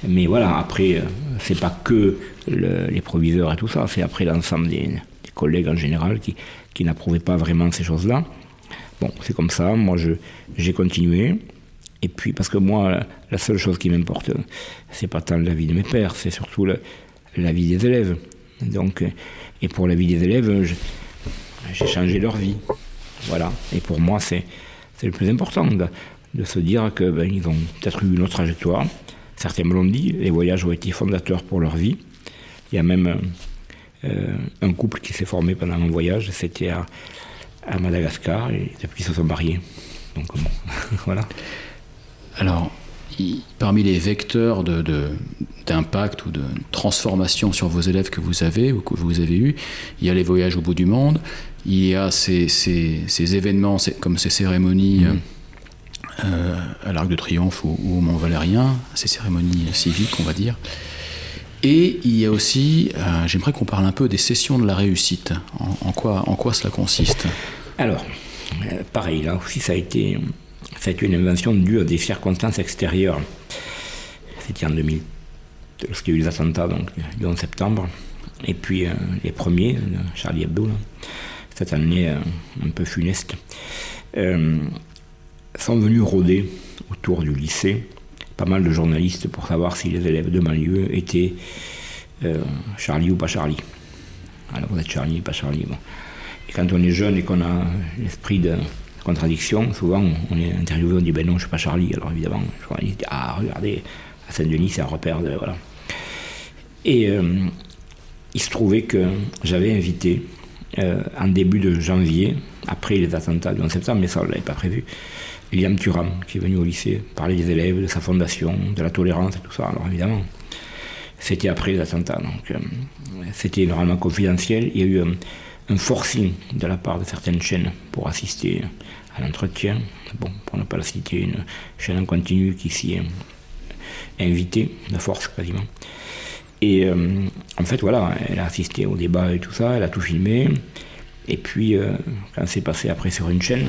Mais voilà, après, euh, c'est pas que les proviseurs et tout ça, c'est après l'ensemble des, collègues en général qui, qui n'approuvaient pas vraiment ces choses-là. Bon, c'est comme ça, moi j'ai continué, Et puis, parce que moi, la seule chose qui m'importe, c'est pas tant la vie de mes pères, c'est surtout la, vie des élèves. Donc, et pour la vie des élèves, j'ai changé leur vie. Voilà. Et pour moi, c'est le plus important de, de se dire qu'ils ben, ont peut-être eu une autre trajectoire. Certains me l'ont dit, les voyages ont été fondateurs pour leur vie. Il y a même euh, un couple qui s'est formé pendant un voyage, c'était à, à, Madagascar, et depuis ils se sont mariés. Donc [laughs] voilà. Alors, parmi les vecteurs d'impact ou de transformation sur vos élèves que vous avez ou que vous avez eu, il y a les voyages au bout du monde, il y a ces, événements comme ces cérémonies. Mmh. Euh, à l'Arc de Triomphe ou, au Mont Valérien, ces cérémonies civiques, on va dire. Et il y a aussi, euh, j'aimerais qu'on parle un peu des sessions de la réussite. En, quoi, en quoi cela consiste? Alors, euh, pareil, là aussi, ça a été, ça a été une invention due à des circonstances extérieures. C'était en 2000, lorsqu'il y a eu les attentats, donc le 11 septembre. Et puis les premiers, Charlie Hebdo, cette année un peu funeste sont venus rôder autour du lycée pas mal de journalistes pour savoir si les élèves de Malieu étaient euh, Charlie ou pas Charlie. Alors vous êtes Charlie, pas Charlie. Et quand on est jeune et qu'on a l'esprit de contradiction, souvent on est interviewé, on dit ben non, je suis pas Charlie. Alors évidemment, je dit ah regardez, à Saint-Denis c'est un repère de voilà. Et euh, il se trouvait que j'avais invité euh, en début de janvier, après les attentats du 11 septembre, mais ça on l'avait pas prévu, Liam Thuram, qui est venu au lycée parler des élèves, de sa fondation, de la tolérance et tout ça. Alors évidemment, c'était après les attentats, donc euh, c'était normalement confidentiel. Il y a eu un, forcing de la part de certaines chaînes pour assister à l'entretien. Bon, pour ne pas la citer, une chaîne en continu qui s'y est invitée, de force quasiment. Et euh, en fait, voilà, elle a assisté au débat et tout ça, elle a tout filmé. Et puis, euh, quand c'est passé après sur une chaîne,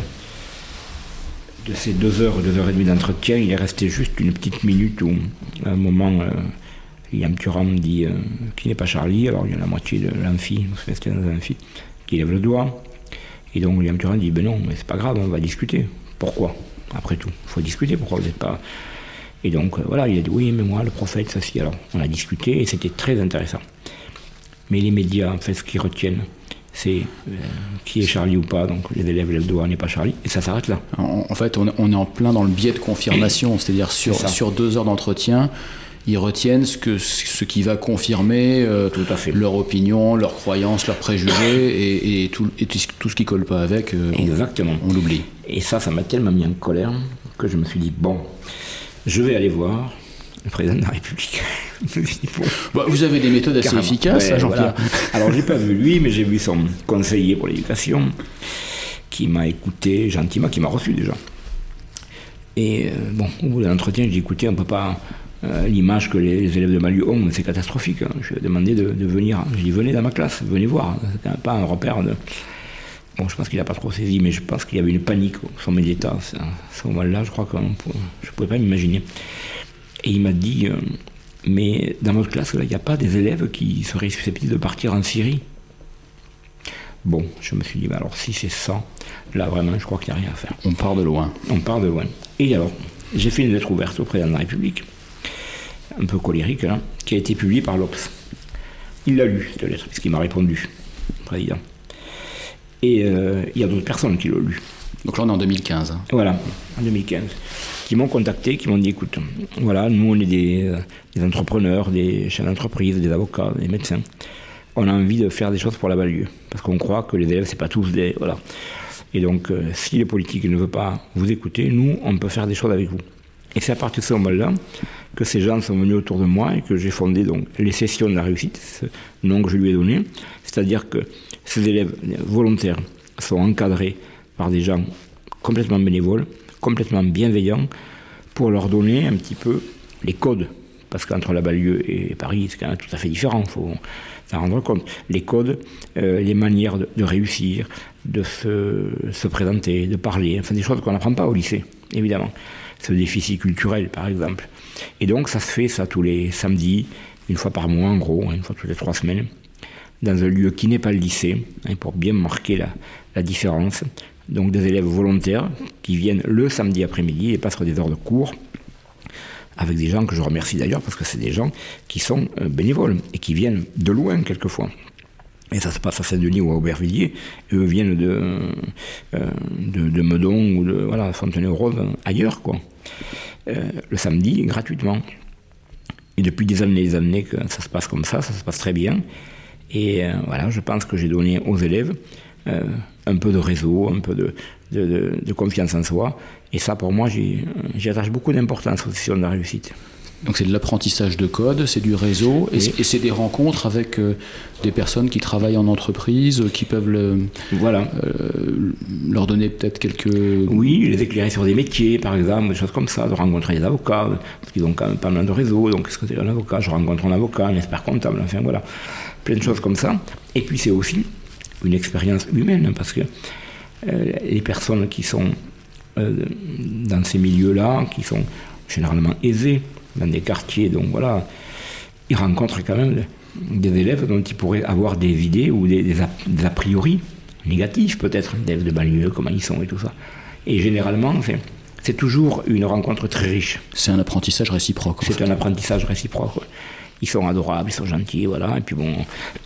de ces deux heures, deux heures et demie d'entretien, il est resté juste une petite minute où, un moment, euh, Liam Thuram dit euh, qui n'est pas Charlie. Alors il y a la moitié de l'amphi, dans qui lève le doigt. Et donc Liam Thuram dit ben non, mais c'est pas grave, on va discuter. Pourquoi? Après tout, il faut discuter. Pourquoi vous n'êtes pas? Et donc euh, voilà, il a dit oui, mais moi, le prophète, ça si. Alors on a discuté et c'était très intéressant. Mais les médias, en fait, ce qu'ils retiennent, c'est euh, qui est Charlie ou pas, donc les élèves le doigt, n'est pas Charlie, et ça s'arrête là. En, fait, on, est en plein dans le biais de confirmation, [coughs] c'est-à-dire sur, sur deux heures d'entretien, ils retiennent ce, que, ce qui va confirmer euh, tout à fait. leur opinion, leurs croyances, leurs préjugés, [coughs] et, tout, et tout ce qui colle pas avec, euh, Exactement. on, l'oublie. Et ça, ça m'a tellement mis en colère que je me suis dit, bon, je vais aller voir le président de la République. [laughs] Bah, vous avez des méthodes assez efficaces, Jean-Pierre. Alors, j'ai pas vu lui, mais j'ai vu son conseiller pour l'éducation, qui m'a écouté gentiment, qui m'a reçu déjà. Et euh, bon, au bout de l'entretien, j'ai dit écoutez, on peut pas. Euh, l'image que les, élèves de Malu ont, c'est catastrophique. Hein. Je lui ai demandé de, venir. J'ai dit venez dans ma classe, venez voir. C'est pas un repère de. Bon, je pense qu'il n'a pas trop saisi, mais je pense qu'il y avait une panique au sommet de l'État. À ce moment-là, je crois que je ne pouvais pas m'imaginer. Et il m'a dit, euh, mais dans votre classe, il n'y a pas des élèves qui seraient susceptibles de partir en Syrie? Bon, je me suis dit, bah alors si c'est ça, là vraiment, je crois qu'il n'y a rien à faire. On part de loin. On part de loin. Et alors, j'ai fait une lettre ouverte au président de la République, un peu colérique, hein, qui a été publiée par l'Obs. Il l'a lu, cette lettre, puisqu'il m'a répondu, le président. Et euh, il y a d'autres personnes qui l'ont lu. Donc là, on est en 2015. Hein. Voilà, en 2015 qui m'ont contacté, qui m'ont dit écoute, voilà, nous on est des, euh, des entrepreneurs, des chefs d'entreprise, des avocats, des médecins. On a envie de faire des choses pour la banlieue. Parce qu'on croit que les élèves, c'est pas tous des. Voilà. Et donc, euh, si les politiques ne veulent pas vous écouter, nous, on peut faire des choses avec vous. Et c'est à partir de ce moment-là que ces gens sont venus autour de moi et que j'ai fondé donc les sessions de la réussite, ce nom que je lui ai donné. C'est-à-dire que ces élèves volontaires sont encadrés par des gens complètement bénévoles complètement bienveillant pour leur donner un petit peu les codes. Parce qu'entre la banlieue et Paris, c'est quand même tout à fait différent, il faut s'en rendre compte. Les codes, euh, les manières de, réussir, de se, présenter, de parler, enfin des choses qu'on n'apprend pas au lycée, évidemment. Ce déficit culturel, par exemple. Et donc, ça se fait, ça, tous les samedis, une fois par mois, en gros, une fois toutes les trois semaines. dans un lieu qui n'est pas le lycée, hein, pour bien marquer la, différence. Donc des élèves volontaires qui viennent le samedi après-midi et passent des heures de cours avec des gens que je remercie d'ailleurs parce que c'est des gens qui sont euh, bénévoles et qui viennent de loin quelquefois. Et ça se passe à Saint-Denis ou à Aubervilliers. Eux viennent de, euh, de, Meudon ou de voilà, Fontenay-aux-Roses, ailleurs, quoi. Euh, le samedi, gratuitement. Et depuis des années et des années que ça se passe comme ça, ça se passe très bien. Et voilà, je pense que j'ai donné aux élèves un peu de réseau, un peu de, de, de confiance en soi. Et ça, pour moi, j'y attache beaucoup d'importance aux sessions de la réussite. Donc c'est de l'apprentissage de code, c'est du réseau, et c'est des rencontres avec euh, des personnes qui travaillent en entreprise, qui peuvent le, voilà. Euh, leur donner peut-être quelques... Oui, les éclairer sur des métiers, par exemple, des choses comme ça, de rencontrer des avocats, parce qu'ils ont quand même pas mal de réseau, donc qu'est-ce que c'est un avocat? Je rencontre un avocat, un expert comptable, enfin voilà, plein de choses comme ça. Et puis c'est aussi une expérience humaine, parce que euh, les personnes qui sont dans ces milieux-là, qui sont généralement aisés, dans des quartiers. Donc voilà, ils rencontrent quand même des élèves dont ils pourraient avoir des idées ou des, a, priori négatifs peut-être, d'élèves de banlieue, comment ils sont et tout ça. Et généralement, c'est toujours une rencontre très riche. C'est un apprentissage réciproque. C'est un apprentissage réciproque. Ils sont adorables, ils sont gentils, voilà. Et puis bon,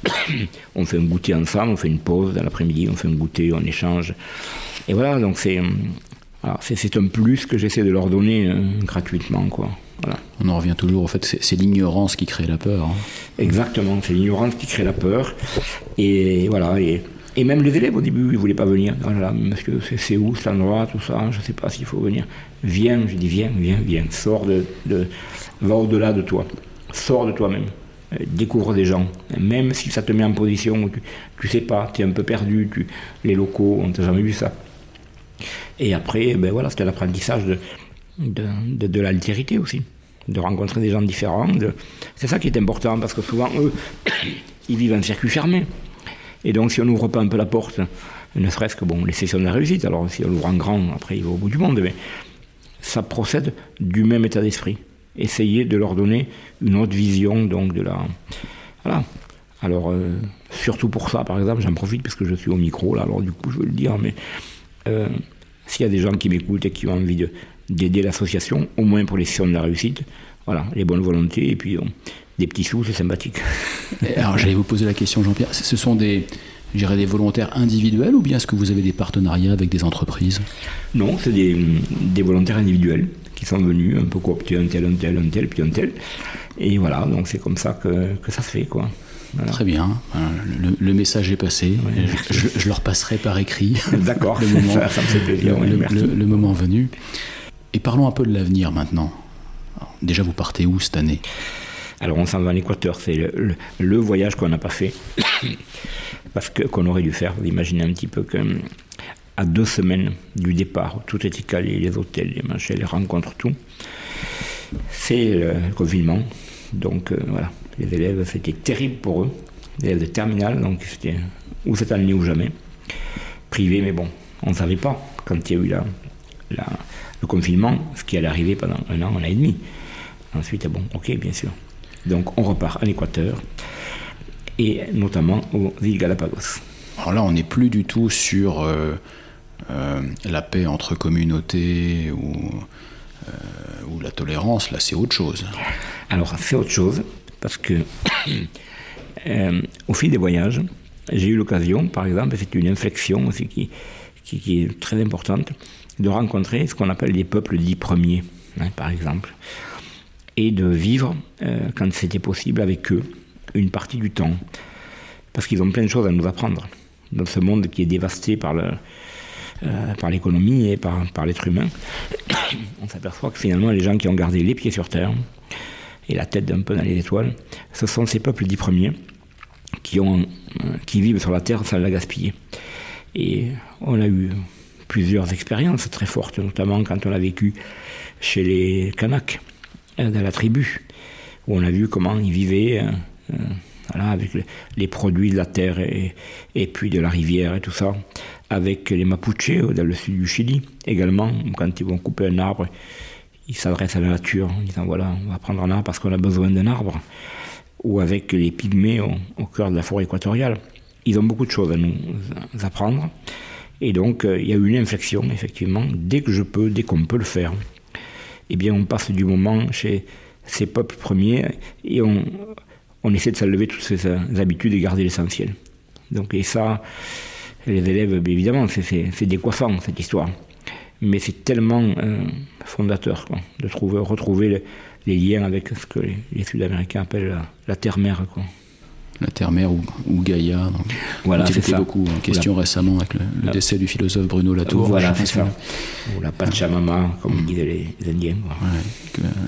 [coughs] on fait un goûter ensemble, on fait une pause dans l'après-midi, on fait un goûter, on échange. Et voilà, donc c'est c'est un plus que j'essaie de leur donner euh, gratuitement, quoi. On en revient toujours au fait, c'est l'ignorance qui crée la peur. Hein. Exactement, c'est l'ignorance qui crée la peur. Et voilà, et, même les élèves au début, ils ne voulaient pas venir. Voilà, monsieur, c'est où cet endroit, tout ça, je ne sais pas s'il faut venir. Viens, je dis viens, viens, viens, sors de, va au-delà de toi, sors de toi-même, euh, découvre des gens, même si ça te met en position où tu, sais pas, tu es un peu perdu, tu, les locaux, on t'a jamais vu ça. Et après, ben voilà, c'était l'apprentissage de, l'altérité aussi, de rencontrer des gens différents. C'est ça qui est important parce que souvent, eux, [coughs] ils vivent en circuit fermé. Et donc, si on n'ouvre pas un peu la porte, ne serait-ce que bon, les sessions de la réussite, alors si on l'ouvre en grand, après il va au bout du monde, mais ça procède du même état d'esprit. Essayer de leur donner une autre vision donc de la. Voilà. Alors, euh, surtout pour ça, par exemple, j'en profite parce que je suis au micro, là, alors du coup, je veux le dire, mais euh, s'il y a des gens qui m'écoutent et qui ont envie de, d'aider l'association, au moins pour les sessions de la réussite. Voilà, les bonnes volontés et puis des petits sous, c'est sympathique. Alors j'allais vous poser la question, Jean-Pierre. Ce sont des, des volontaires individuels ou bien est-ce que vous avez des partenariats avec des entreprises? Non, c'est des, des, volontaires individuels qui sont venus un peu coopter un tel, un tel, un tel, puis un tel. Et voilà, donc c'est comme ça que, que ça se fait, quoi. Très bien. Le, message est passé. je, je, leur passerai par écrit. [laughs] D'accord. le moment, ça, me fait plaisir. le, moment venu. Et parlons un peu de l'avenir maintenant. déjà, vous partez où cette année? Alors, on s'en va en Équateur. C'est le, voyage qu'on n'a pas fait. [coughs] Parce que qu'on aurait dû faire. Vous imaginez un petit peu que à deux semaines du départ, tout était calé, les hôtels, les machins, les rencontres, tout. C'est le confinement. Donc euh, voilà, les élèves, c'était terrible pour eux. Les élèves de terminale, donc c'était ou cette année ou jamais. Privé, mais bon, on ne savait pas quand il y a eu le confinement, ce qui allait arriver pendant un an, un an et demi. Ensuite, bon, ok, bien sûr. Donc on repart en Équateur et notamment aux îles Galapagos. Alors là, on n'est plus du tout sur euh, euh, la paix entre communautés ou, euh, ou la tolérance, là c'est autre chose. Alors c'est autre chose, parce que [clears throat] au fil des voyages, j'ai eu l'occasion, par exemple, c'est une inflexion aussi qui, est très importante, de rencontrer ce qu'on appelle les peuples dits premiers, hein, par exemple, et de vivre, euh, quand c'était possible, avec eux, une partie du temps. Parce qu'ils ont plein de choses à nous apprendre. Dans ce monde qui est dévasté par le, euh, par l'économie et par, l'être humain, [coughs] on s'aperçoit que finalement les gens qui ont gardé les pieds sur terre et la tête un peu dans les étoiles, ce sont ces peuples dits premiers euh, qui vivent sur la terre sans la gaspiller. Et on a eu plusieurs expériences très fortes, notamment quand on a vécu chez les Kanaks, euh, dans la tribu, où on a vu comment ils vivaient avec les produits de la terre et, puis de la rivière et tout ça, avec les Mapuches dans le sud du Chili également, quand ils vont couper un arbre, ils s'adressent à la nature en disant voilà, on va prendre un arbre parce qu'on a besoin d'un arbre. ou avec les pygmées au, cœur de la forêt équatoriale. Ils ont beaucoup de choses à nous apprendre. Et donc, euh, il y a eu une inflexion, effectivement, dès que je peux, dès qu'on peut le faire. Eh bien, on passe du moment chez ces peuples premiers et on, on essaie de s'enlever toutes ces habitudes et garder l'essentiel. Donc, et ça, les élèves, évidemment, c'est décoiffant cette histoire. Mais c'est tellement euh, fondateur de trouver, retrouver les, liens avec ce que les, Sud-Américains appellent la, terre-mère. La terre-mère ou, Gaïa. Voilà, c'est ça. beaucoup en question récemment avec le, décès du philosophe Bruno Latour. Voilà, c'est ça. Ou la Pachamama, comme disaient les, Indiens.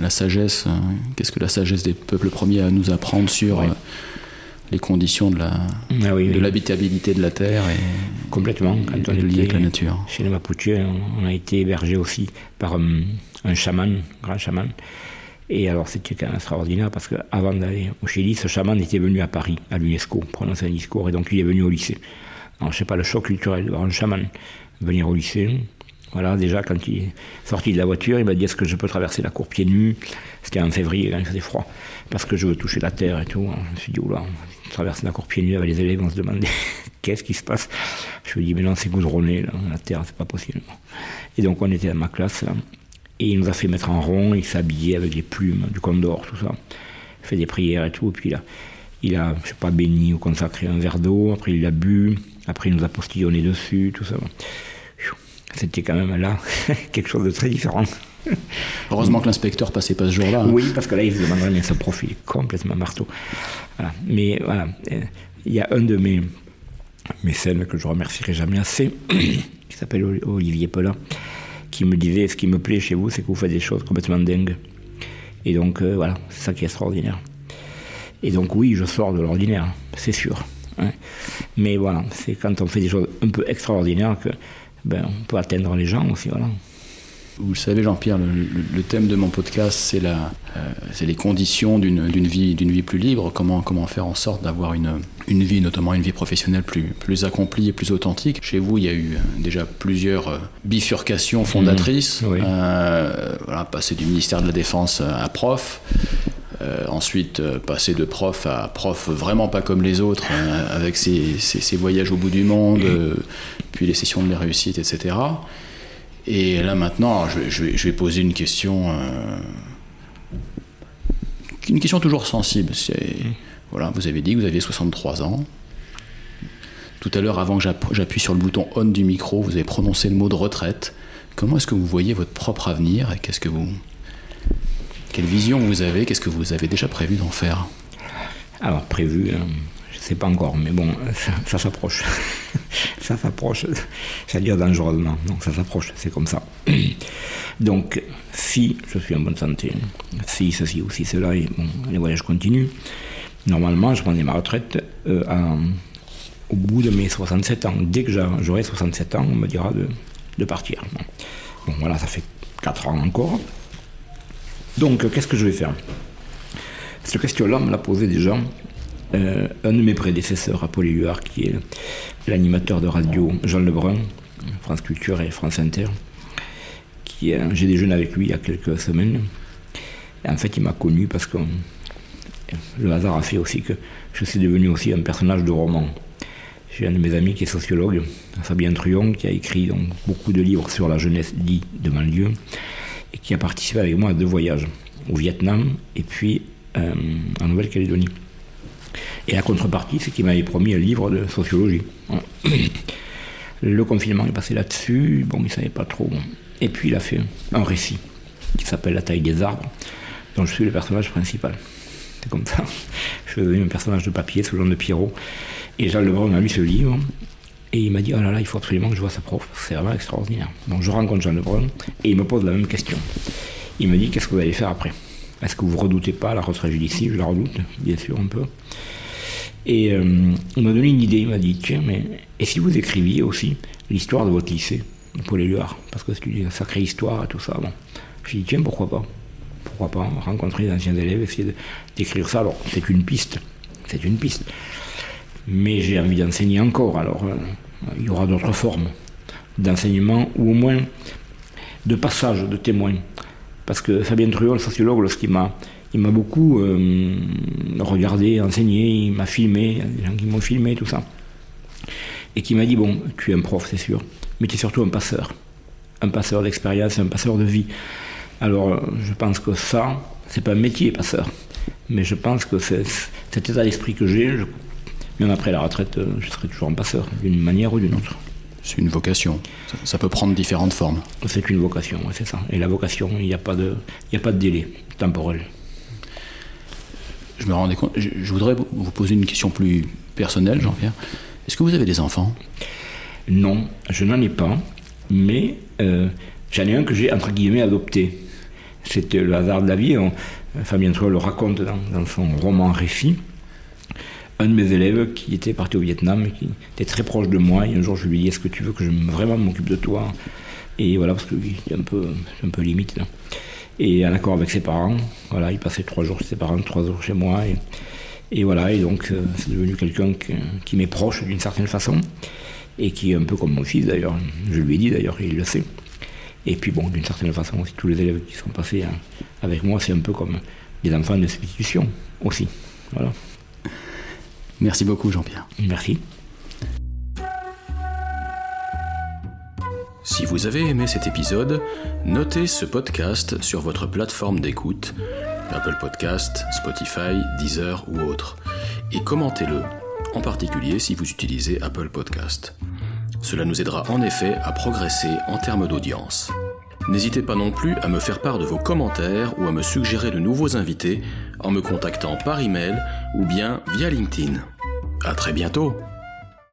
la sagesse, hein. qu'est-ce que la sagesse des peuples premiers a à nous apprendre sur euh, les conditions de la ah de l'habitabilité de la terre et complètement quand on est lié avec la nature. Chez les Mapuche, on a été hébergé aussi par un, un chaman, un grand chaman. Et alors c'était quand même extraordinaire parce qu'avant d'aller au Chili, ce chaman était venu à Paris, à l'UNESCO, prononcer un discours, et donc il est venu au lycée. Alors je sais pas, le choc culturel de voir un chaman venir au lycée, voilà, déjà, quand il est sorti de la voiture, il m'a dit Est-ce que je peux traverser la cour pieds nus? C'était en février, quand il faisait froid, parce que je veux toucher la terre et tout. Je me suis dit Oula, traverser la cour pieds nus avec les élèves, on se demandait [laughs] Qu'est-ce qui se passe Je lui dit Mais non, c'est goudronné, là, la terre, c'est pas possible. Et donc, on était dans ma classe, et il nous a fait mettre en rond, il s'habillait avec les plumes du condor, tout ça. Il fait des prières et tout, et puis là, il a, je sais pas, béni ou consacré un verre d'eau, après il l'a bu, après il nous a postillonné dessus, tout ça c'était quand même là [laughs] quelque chose de très différent. Heureusement que l'inspecteur passait pas ce jour-là. Hein. Oui, parce que là, il se demanderait, mais ce profil complètement marteau. Mais voilà, il y a un de mes, scènes que je remercierai jamais assez, [clears throat] qui s'appelle Olivier Pelin, qui me disait Ce qui me plaît chez vous, c'est que vous faites des choses complètement dingues. Et donc, euh, voilà, c'est ça qui est extraordinaire. Et donc, oui, je sors de l'ordinaire, c'est sûr. Hein. Mais voilà, c'est quand on fait des choses un peu extraordinaires que ben, on peut atteindre les gens aussi. Voilà. Vous le savez, Jean-Pierre, le, thème de mon podcast, c'est la, euh, les conditions d'une, vie, d'une vie plus libre. Comment, comment faire en sorte d'avoir une, une vie, notamment une vie professionnelle plus, plus accomplie et plus authentique. Chez vous, il y a eu euh, déjà plusieurs euh, bifurcations fondatrices. Mmh, voilà, passer du ministère de la Défense à prof. ensuite, passer de prof à prof vraiment pas comme les autres, avec ses, ses, voyages au bout du monde, puis les sessions de mes réussites, etc. Et là maintenant, je, vais, poser une question, euh, une question toujours sensible. voilà, vous avez dit que vous aviez 63 ans. Tout à l'heure, avant que j'appuie sur le bouton on du micro, vous avez prononcé le mot de retraite. Comment est-ce que vous voyez votre propre avenir quelle vision vous avez Qu'est-ce que vous avez déjà prévu d'en faire? Alors prévu. Hein c'est pas encore, mais bon, ça, s'approche. [laughs] ça s'approche. Ça dire dangereusement. Donc ça s'approche, c'est comme ça. [clears throat] Donc, si je suis en bonne santé, si ceci ou si cela, et bon, les voyages continuent, normalement, je prendrai ma retraite euh, au bout de mes 67 ans. Dès que j'aurai 67 ans, on me dira de, partir. Bon, voilà, ça fait 4 ans encore. Donc, qu'est-ce que je vais faire? Cette question-là, me l'a posée déjà euh, un de mes prédécesseurs à Polyluar, qui est l'animateur de radio Jean Lebrun, France Culture et France Inter, qui j'ai déjeuné avec lui il y a quelques semaines. En fait, il m'a connu parce que le hasard a fait aussi que je suis devenu aussi un personnage de roman. J'ai un de mes amis qui est sociologue, Fabien Truon, qui a écrit beaucoup de livres sur la jeunesse dit de banlieue et qui a participé avec moi à deux voyages, au Vietnam et puis euh, en Nouvelle-Calédonie. Et la contrepartie, c'est qu'il m'avait promis un livre de sociologie. Le confinement est passé là-dessus, bon, il ne savait pas trop. Et puis il a fait un récit qui s'appelle La taille des arbres, dont je suis le personnage principal. C'est comme ça. Je suis devenu un personnage de papier sous le nom de Pierrot. Et Jean Lebrun a lu ce livre. Et il m'a dit, oh là là, il faut absolument que je vois sa prof. C'est vraiment extraordinaire. Donc je rencontre Jean Lebrun et il me pose la même question. Il me dit, qu'est-ce que vous allez faire après? Est-ce que vous ne redoutez pas la retraite judiciaire? Je la redoute, bien sûr, un peu. Et euh, il m'a donné une idée, il m'a dit, tiens, mais et si vous écriviez aussi l'histoire de votre lycée, Paul Éluard, parce que c'est une sacrée histoire et tout ça. Bon. Je lui ai dit, tiens, pourquoi pas? Pourquoi pas rencontrer les anciens élèves, essayer d'écrire ça? Alors, c'est une piste, c'est une piste. Mais j'ai envie d'enseigner encore, alors euh, il y aura d'autres formes d'enseignement, ou au moins de passage de témoins Parce que Fabien Truot, le sociologue, lorsqu'il m'a il m'a beaucoup euh, regardé, enseigné, il m'a filmé, il y a des gens qui m'ont filmé, tout ça. Et qui m'a dit, bon, tu es un prof, c'est sûr, mais tu es surtout un passeur. Un passeur d'expérience, un passeur de vie. Alors, je pense que ça, c'est pas un métier, passeur. Mais je pense que c'est cet état d'esprit que j'ai, même après la retraite, je serai toujours un passeur, d'une manière ou d'une autre. C'est une vocation. Ça, peut prendre différentes formes. C'est une vocation, c'est ça. Et la vocation, il n'y a, pas de, a pas de délai temporel. Je me rendais compte, je, voudrais vous poser une question plus personnelle, Jean-Pierre. Est-ce que vous avez des enfants? Non, je n'en ai pas, mais euh, j'en ai un que j'ai entre guillemets adopté. C'était le hasard de la vie. Fabien Troll le raconte dans, dans son roman Récit un de mes élèves qui était parti au Vietnam, qui était très proche de moi, et un jour je lui ai dit Est-ce que tu veux que je vraiment m'occupe de toi? Et voilà, parce qu'il est un peu, un peu limite là. Et en accord avec ses parents, voilà, il passait trois jours chez ses parents, trois jours chez moi, et, voilà, et donc euh, c'est devenu quelqu'un qui, m'est proche d'une certaine façon, et qui est un peu comme mon fils d'ailleurs, je lui ai dit d'ailleurs, il le sait. Et puis bon, d'une certaine façon aussi, tous les élèves qui sont passés hein, avec moi, c'est un peu comme des enfants de substitution aussi. Voilà. Merci beaucoup Jean-Pierre. Merci. Si vous avez aimé cet épisode, notez ce podcast sur votre plateforme d'écoute, Apple Podcast, Spotify, Deezer ou autre, et commentez-le, en particulier si vous utilisez Apple Podcast. Cela nous aidera en effet à progresser en termes d'audience. N'hésitez pas non plus à me faire part de vos commentaires ou à me suggérer de nouveaux invités en me contactant par email ou bien via LinkedIn. À très bientôt